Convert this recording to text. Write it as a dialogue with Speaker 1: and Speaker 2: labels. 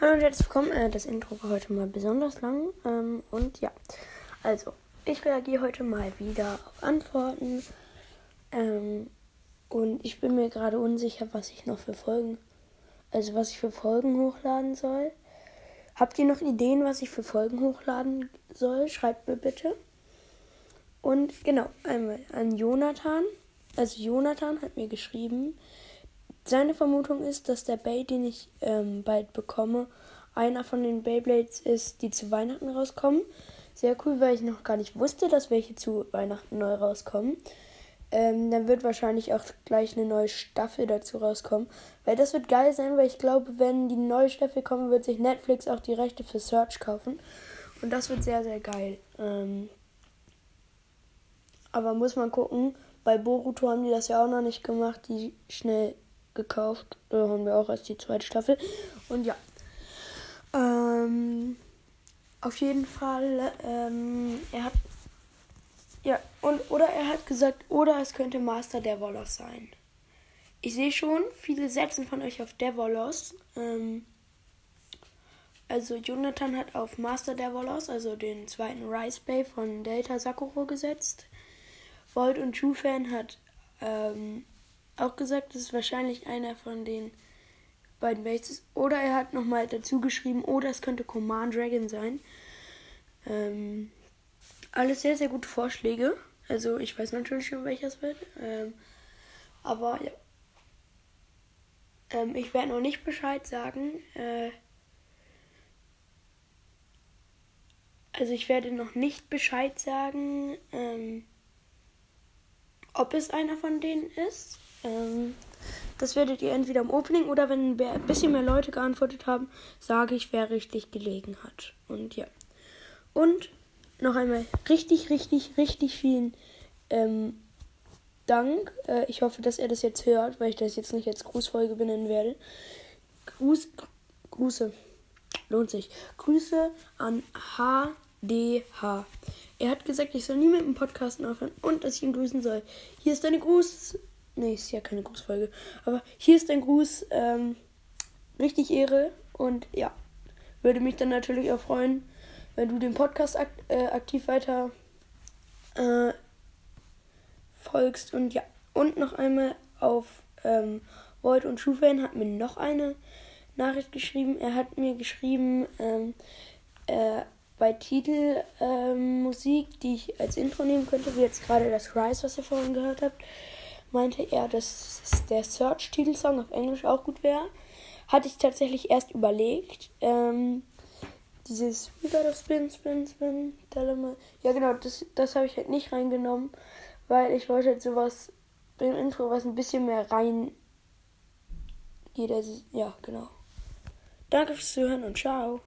Speaker 1: Hallo und herzlich willkommen. Äh, das Intro war heute mal besonders lang. Ähm, und ja, also, ich reagiere heute mal wieder auf Antworten. Ähm, und ich bin mir gerade unsicher, was ich noch für Folgen, also was ich für Folgen hochladen soll. Habt ihr noch Ideen, was ich für Folgen hochladen soll? Schreibt mir bitte. Und genau, einmal an Jonathan. Also Jonathan hat mir geschrieben, seine Vermutung ist, dass der Bay, den ich ähm, bald bekomme, einer von den Beyblades ist, die zu Weihnachten rauskommen. Sehr cool, weil ich noch gar nicht wusste, dass welche zu Weihnachten neu rauskommen. Ähm, dann wird wahrscheinlich auch gleich eine neue Staffel dazu rauskommen. Weil das wird geil sein, weil ich glaube, wenn die neue Staffel kommt, wird sich Netflix auch die Rechte für Search kaufen. Und das wird sehr, sehr geil. Ähm, aber muss man gucken. Bei Boruto haben die das ja auch noch nicht gemacht. Die schnell gekauft. Da haben wir auch erst die zweite Staffel. Und ja. Ähm, auf jeden Fall, ähm, er hat. Ja, und oder er hat gesagt, oder es könnte Master Devolos sein. Ich sehe schon, viele setzen von euch auf Devolos. Ähm, also Jonathan hat auf Master Devolos, also den zweiten Rice Bay von Delta Sakuro gesetzt. Volt und True Fan hat ähm, auch gesagt, das ist wahrscheinlich einer von den beiden Bases. Oder er hat nochmal dazu geschrieben, oder es könnte Command Dragon sein. Ähm, alles sehr, sehr gute Vorschläge. Also ich weiß natürlich schon, welches wird. Ähm, aber ja. Ähm, ich werde noch nicht Bescheid sagen. Äh, also ich werde noch nicht Bescheid sagen, ähm, ob es einer von denen ist. Ähm, das werdet ihr entweder im Opening oder wenn ein bisschen mehr Leute geantwortet haben, sage ich, wer richtig gelegen hat. Und ja. Und noch einmal richtig, richtig, richtig vielen ähm, Dank. Äh, ich hoffe, dass er das jetzt hört, weil ich das jetzt nicht als Grußfolge benennen werde. Gruß, Grüße. Lohnt sich. Grüße an HDH. Er hat gesagt, ich soll nie mit dem Podcasten aufhören und dass ich ihn grüßen soll. Hier ist deine Gruß. Nee, ist ja keine Grußfolge. Aber hier ist dein Gruß. Ähm, richtig Ehre. Und ja, würde mich dann natürlich auch freuen, wenn du den Podcast ak äh, aktiv weiter äh, folgst. Und ja, und noch einmal auf ähm, Void und True hat mir noch eine Nachricht geschrieben. Er hat mir geschrieben, ähm, äh, bei Titelmusik, ähm, die ich als Intro nehmen könnte, wie jetzt gerade das Rise, was ihr vorhin gehört habt, meinte er, dass der Search-Titelsong auf Englisch auch gut wäre. Hatte ich tatsächlich erst überlegt. Ähm, dieses We gotta spin, spin, spin, dilemma. Ja, genau, das, das habe ich halt nicht reingenommen, weil ich wollte halt sowas im Intro, was ein bisschen mehr rein geht. Also, ja, genau. Danke fürs Zuhören und ciao.